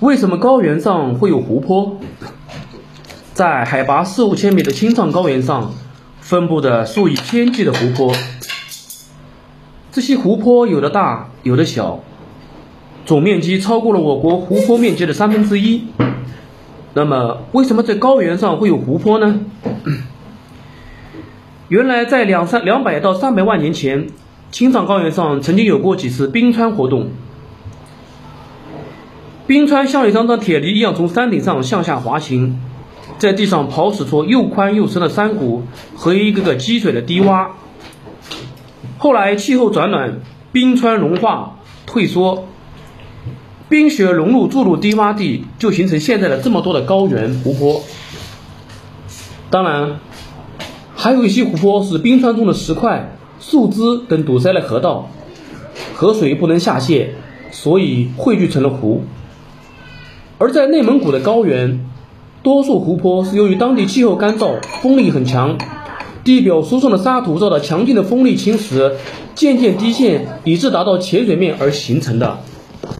为什么高原上会有湖泊？在海拔四五千米的青藏高原上，分布着数以千计的湖泊。这些湖泊有的大，有的小，总面积超过了我国湖泊面积的三分之一。那么，为什么在高原上会有湖泊呢？原来，在两三两百到三百万年前，青藏高原上曾经有过几次冰川活动。冰川像一张张铁犁一样从山顶上向下滑行，在地上刨蚀出又宽又深的山谷和一个个积水的低洼。后来气候转暖，冰川融化退缩，冰雪融入注入低洼地，就形成现在的这么多的高原湖泊。当然，还有一些湖泊是冰川中的石块、树枝等堵塞了河道，河水不能下泄，所以汇聚成了湖。而在内蒙古的高原，多数湖泊是由于当地气候干燥、风力很强，地表输送的沙土遭到强劲的风力侵蚀，渐渐低陷，以致达到浅水面而形成的。